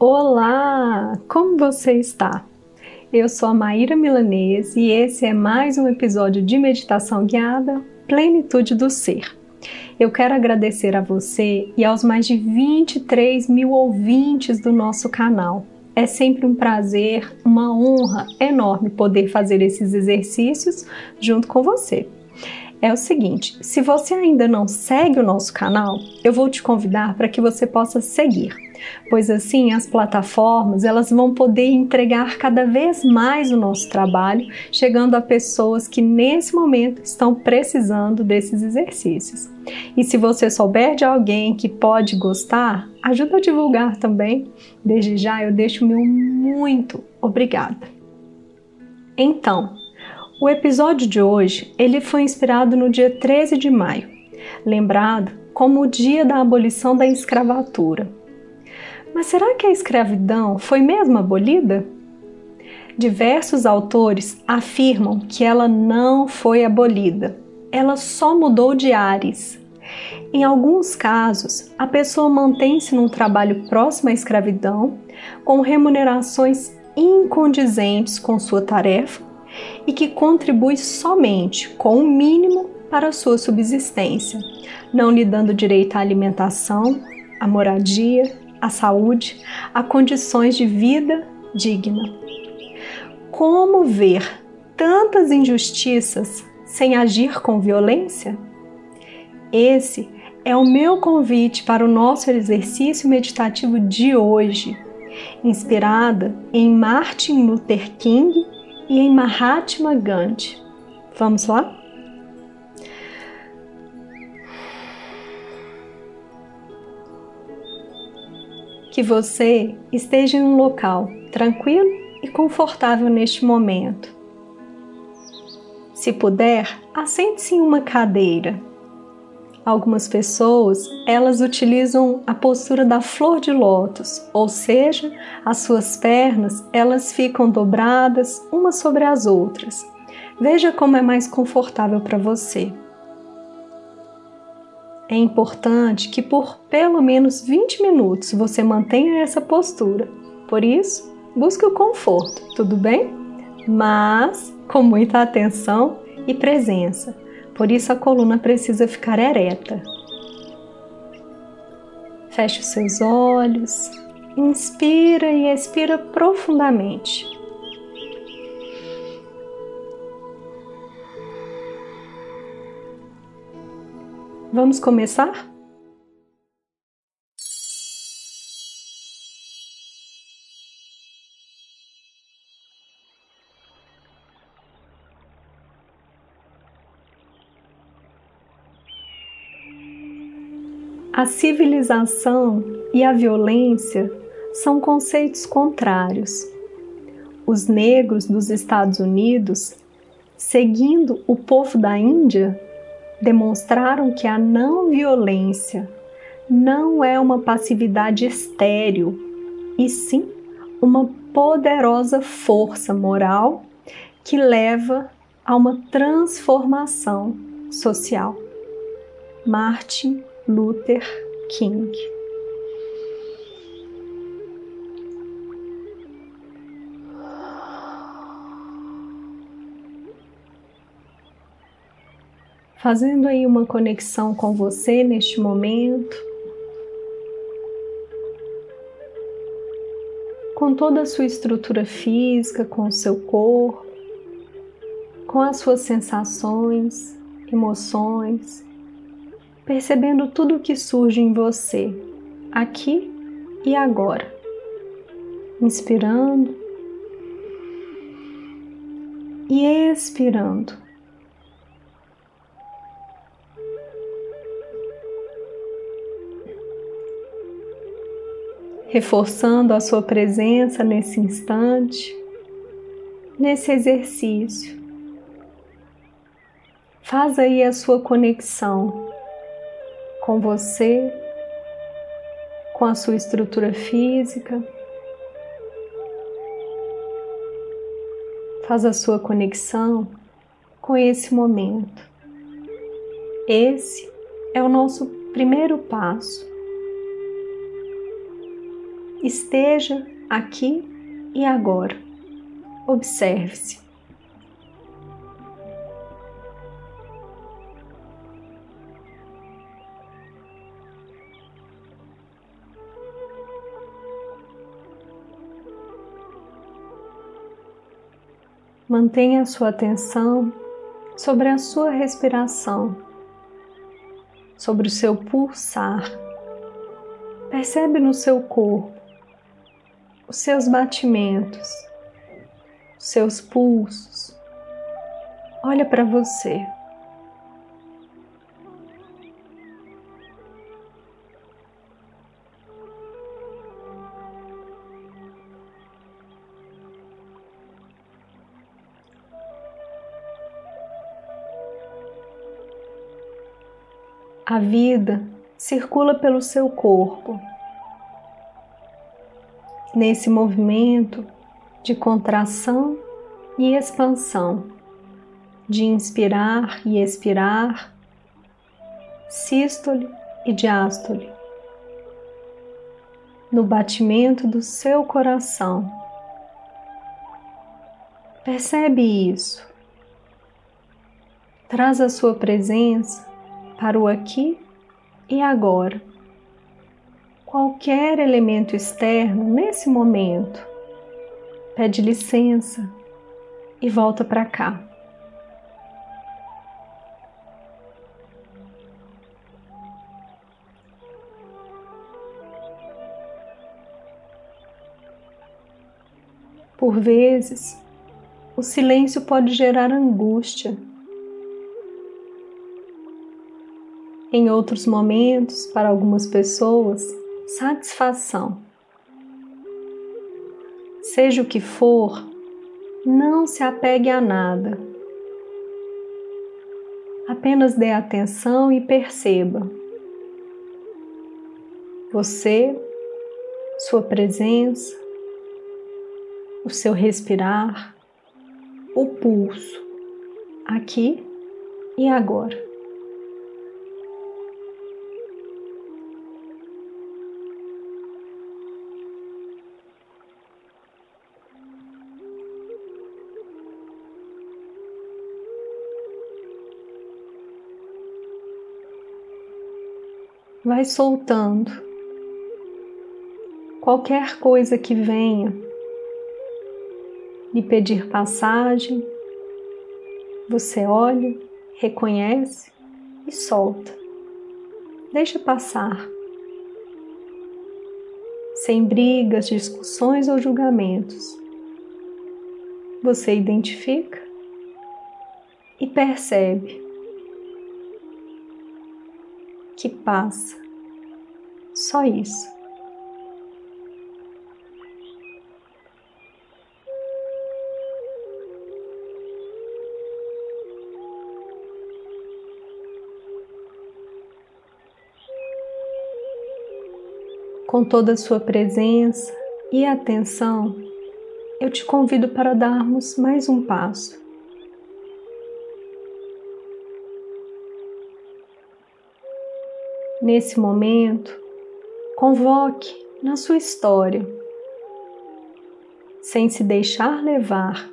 Olá! Como você está? Eu sou a Maíra Milanês e esse é mais um episódio de meditação guiada Plenitude do Ser. Eu quero agradecer a você e aos mais de 23 mil ouvintes do nosso canal. É sempre um prazer, uma honra enorme poder fazer esses exercícios junto com você é o seguinte: se você ainda não segue o nosso canal, eu vou te convidar para que você possa seguir, pois assim as plataformas elas vão poder entregar cada vez mais o nosso trabalho, chegando a pessoas que nesse momento estão precisando desses exercícios. E se você souber de alguém que pode gostar, ajuda a divulgar também. Desde já eu deixo meu muito obrigada. Então, o episódio de hoje ele foi inspirado no dia 13 de maio, lembrado como o dia da abolição da escravatura. Mas será que a escravidão foi mesmo abolida? Diversos autores afirmam que ela não foi abolida, ela só mudou de ares. Em alguns casos, a pessoa mantém-se num trabalho próximo à escravidão, com remunerações incondizentes com sua tarefa e que contribui somente com o mínimo para sua subsistência, não lhe dando direito à alimentação, à moradia, à saúde, a condições de vida digna. Como ver tantas injustiças sem agir com violência? Esse é o meu convite para o nosso exercício meditativo de hoje, inspirada em Martin Luther King e em Mahatma Gandhi. Vamos lá? Que você esteja em um local tranquilo e confortável neste momento. Se puder, assente-se em uma cadeira. Algumas pessoas, elas utilizam a postura da flor de lótus, ou seja, as suas pernas, elas ficam dobradas umas sobre as outras. Veja como é mais confortável para você. É importante que por pelo menos 20 minutos você mantenha essa postura. Por isso, busque o conforto, tudo bem? Mas com muita atenção e presença por isso a coluna precisa ficar ereta. Feche os seus olhos, inspira e expira profundamente. Vamos começar? A civilização e a violência são conceitos contrários. Os negros dos Estados Unidos, seguindo o povo da Índia, demonstraram que a não violência não é uma passividade estéril, e sim uma poderosa força moral que leva a uma transformação social. Martin Luther King. Fazendo aí uma conexão com você neste momento, com toda a sua estrutura física, com o seu corpo, com as suas sensações, emoções, percebendo tudo o que surge em você, aqui e agora. Inspirando e expirando. Reforçando a sua presença nesse instante, nesse exercício. Faz aí a sua conexão com você, com a sua estrutura física. Faz a sua conexão com esse momento. Esse é o nosso primeiro passo. Esteja aqui e agora. Observe-se. Mantenha sua atenção sobre a sua respiração, sobre o seu pulsar. Percebe no seu corpo os seus batimentos, os seus pulsos. Olha para você. A vida circula pelo seu corpo. Nesse movimento de contração e expansão, de inspirar e expirar, sístole e diástole, no batimento do seu coração. Percebe isso. Traz a sua presença para o aqui e agora. Qualquer elemento externo nesse momento, pede licença e volta para cá. Por vezes, o silêncio pode gerar angústia em outros momentos, para algumas pessoas, satisfação. Seja o que for, não se apegue a nada. Apenas dê atenção e perceba. Você, sua presença, o seu respirar, o pulso, aqui e agora. Vai soltando qualquer coisa que venha lhe pedir passagem, você olha, reconhece e solta. Deixa passar. Sem brigas, discussões ou julgamentos. Você identifica e percebe que passa. Só isso. Com toda a sua presença e atenção, eu te convido para darmos mais um passo. Nesse momento, convoque na sua história, sem se deixar levar,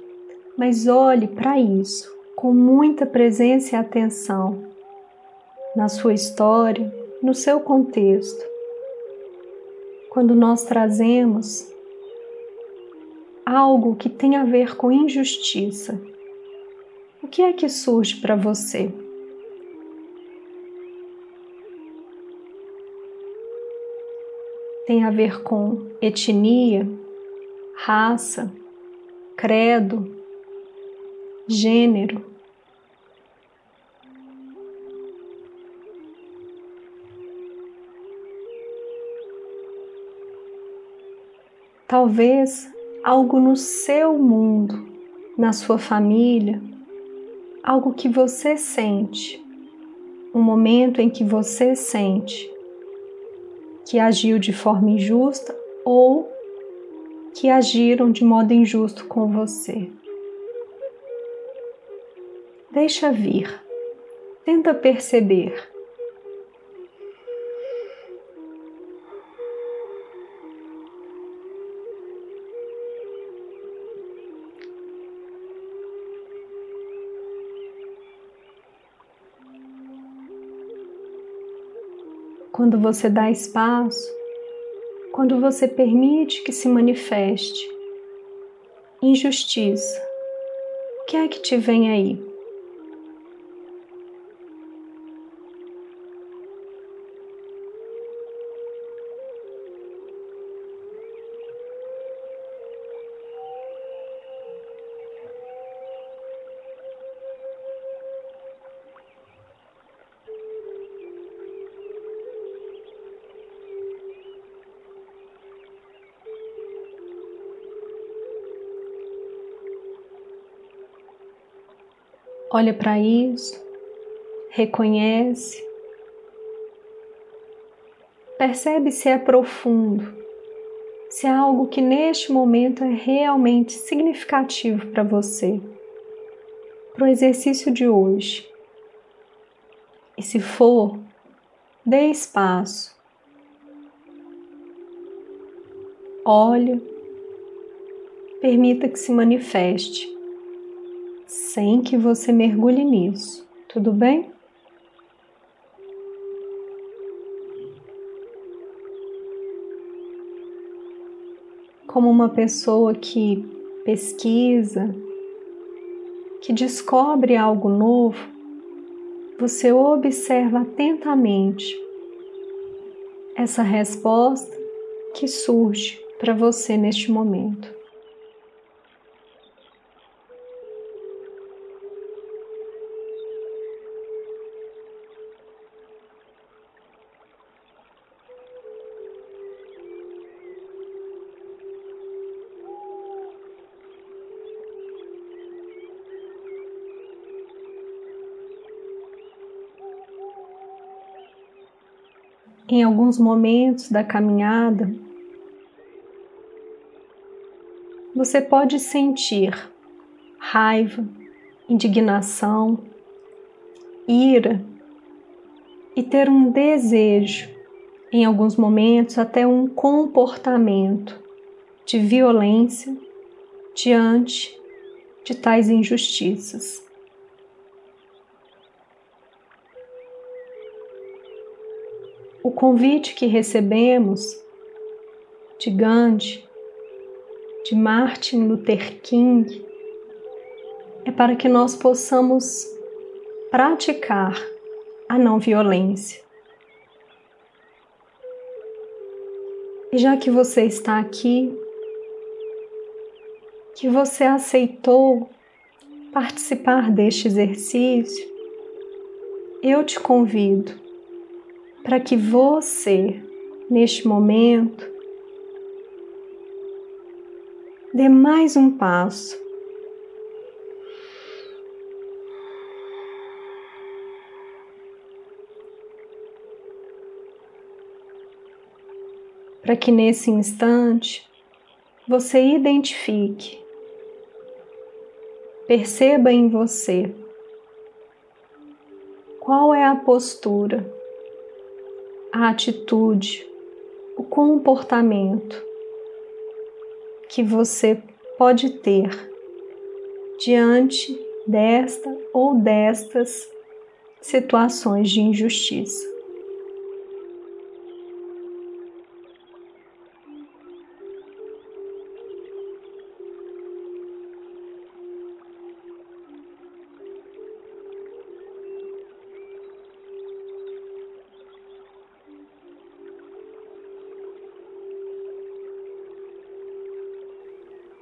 mas olhe para isso com muita presença e atenção, na sua história, no seu contexto. Quando nós trazemos algo que tem a ver com injustiça, o que é que surge para você? Tem a ver com etnia, raça, credo, gênero. Talvez algo no seu mundo, na sua família, algo que você sente, um momento em que você sente que agiu de forma injusta ou que agiram de modo injusto com você. Deixa vir, tenta perceber. Quando você dá espaço, quando você permite que se manifeste injustiça, o que é que te vem aí? Olha para isso, reconhece, percebe se é profundo, se é algo que neste momento é realmente significativo para você, para o exercício de hoje. E se for, dê espaço. Olhe, permita que se manifeste sem que você mergulhe nisso, tudo bem? Como uma pessoa que pesquisa, que descobre algo novo, você observa atentamente essa resposta que surge para você neste momento. Em alguns momentos da caminhada, você pode sentir raiva, indignação, ira e ter um desejo, em alguns momentos até um comportamento de violência diante de tais injustiças. O convite que recebemos de Gandhi, de Martin Luther King, é para que nós possamos praticar a não violência. E já que você está aqui, que você aceitou participar deste exercício, eu te convido para que você, neste momento, dê mais um passo. Para que nesse instante você identifique, perceba em você qual é a postura a atitude, o comportamento que você pode ter diante desta ou destas situações de injustiça.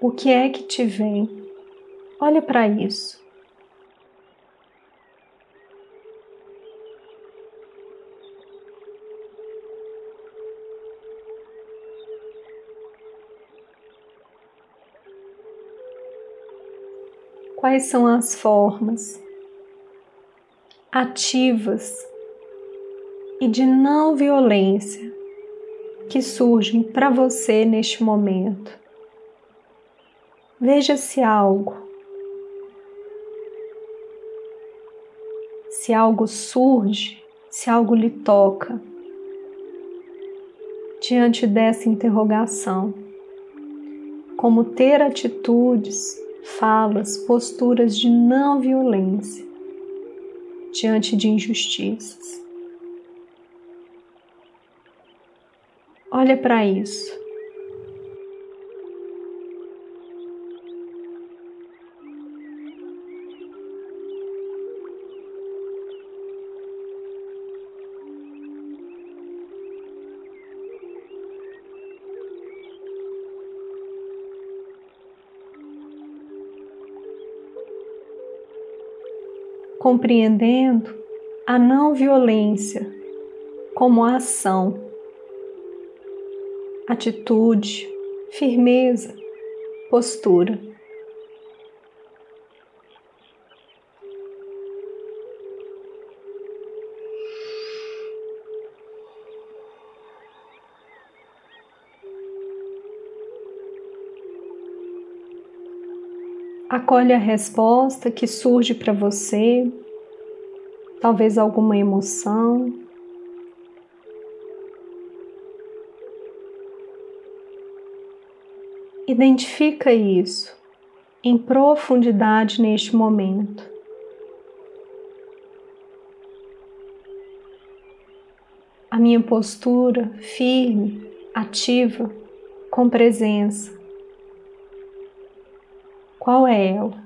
O que é que te vem? Olha para isso. Quais são as formas ativas e de não violência que surgem para você neste momento? Veja se algo, se algo surge, se algo lhe toca diante dessa interrogação. Como ter atitudes, falas, posturas de não violência diante de injustiças. Olha para isso. Compreendendo a não violência como ação, atitude, firmeza, postura. Acolhe a resposta que surge para você, talvez alguma emoção. Identifica isso em profundidade neste momento. A minha postura firme, ativa, com presença qual é ela?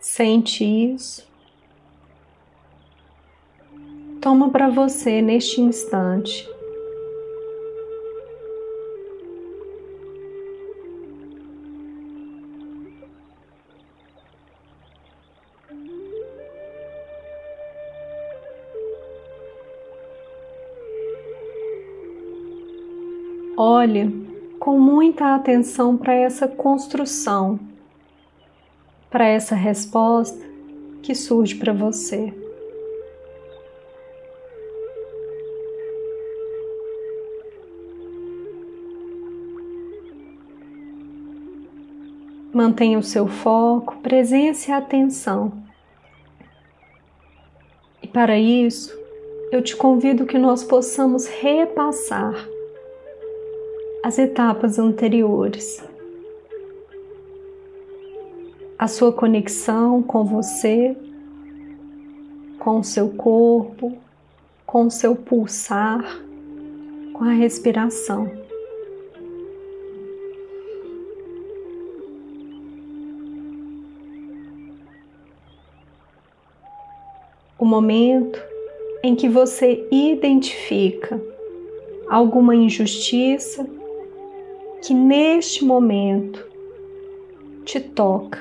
Sente isso. Toma para você neste instante. Olhe com muita atenção para essa construção, para essa resposta que surge para você. Mantenha o seu foco, presença e atenção. E para isso, eu te convido que nós possamos repassar as etapas anteriores. A sua conexão com você, com o seu corpo, com o seu pulsar, com a respiração. O momento em que você identifica alguma injustiça que neste momento te toca.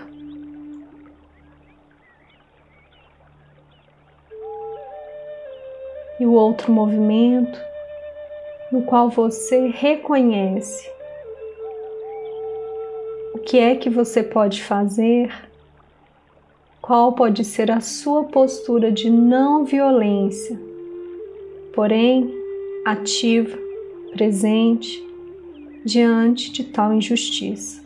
E o outro movimento no qual você reconhece o que é que você pode fazer qual pode ser a sua postura de não violência, porém ativa, presente diante de tal injustiça.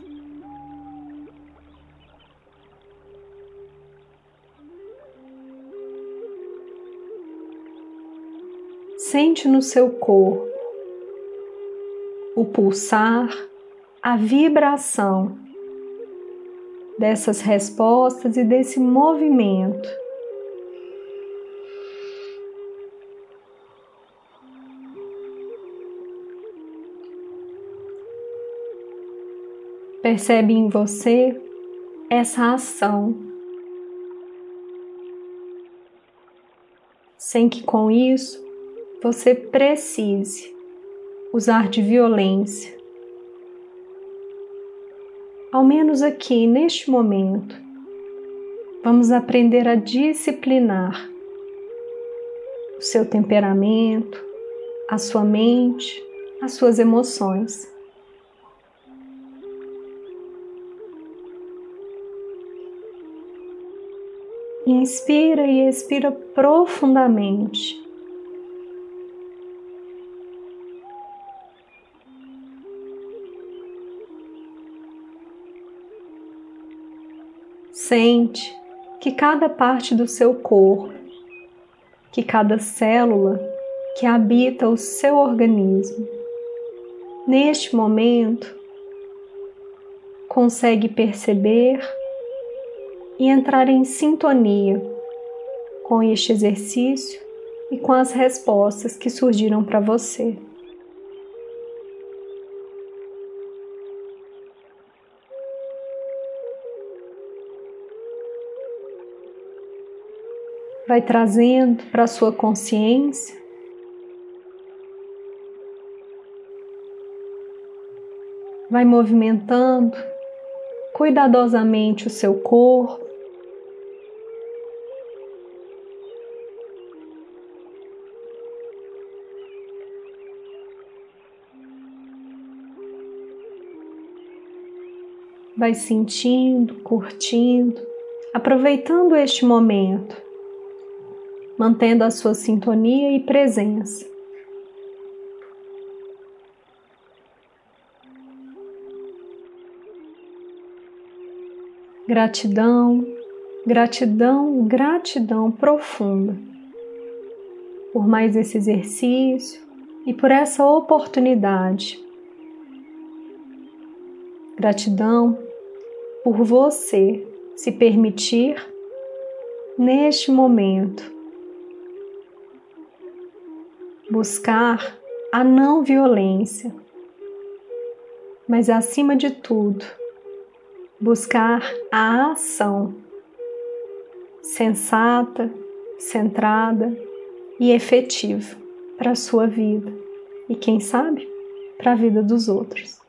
Sente no seu corpo o pulsar, a vibração dessas respostas e desse movimento. Percebe em você essa ação, sem que com isso você precise usar de violência ao menos aqui neste momento, vamos aprender a disciplinar o seu temperamento, a sua mente, as suas emoções. Inspira e expira profundamente. Sente que cada parte do seu corpo, que cada célula que habita o seu organismo, neste momento, consegue perceber e entrar em sintonia com este exercício e com as respostas que surgiram para você. Vai trazendo para a sua consciência. Vai movimentando cuidadosamente o seu corpo, vai sentindo, curtindo, aproveitando este momento, mantendo a sua sintonia e presença. Gratidão, gratidão, gratidão profunda por mais esse exercício e por essa oportunidade. Gratidão por você se permitir neste momento buscar a não violência, mas acima de tudo, buscar a ação sensata, centrada e efetiva para a sua vida e, quem sabe, para a vida dos outros.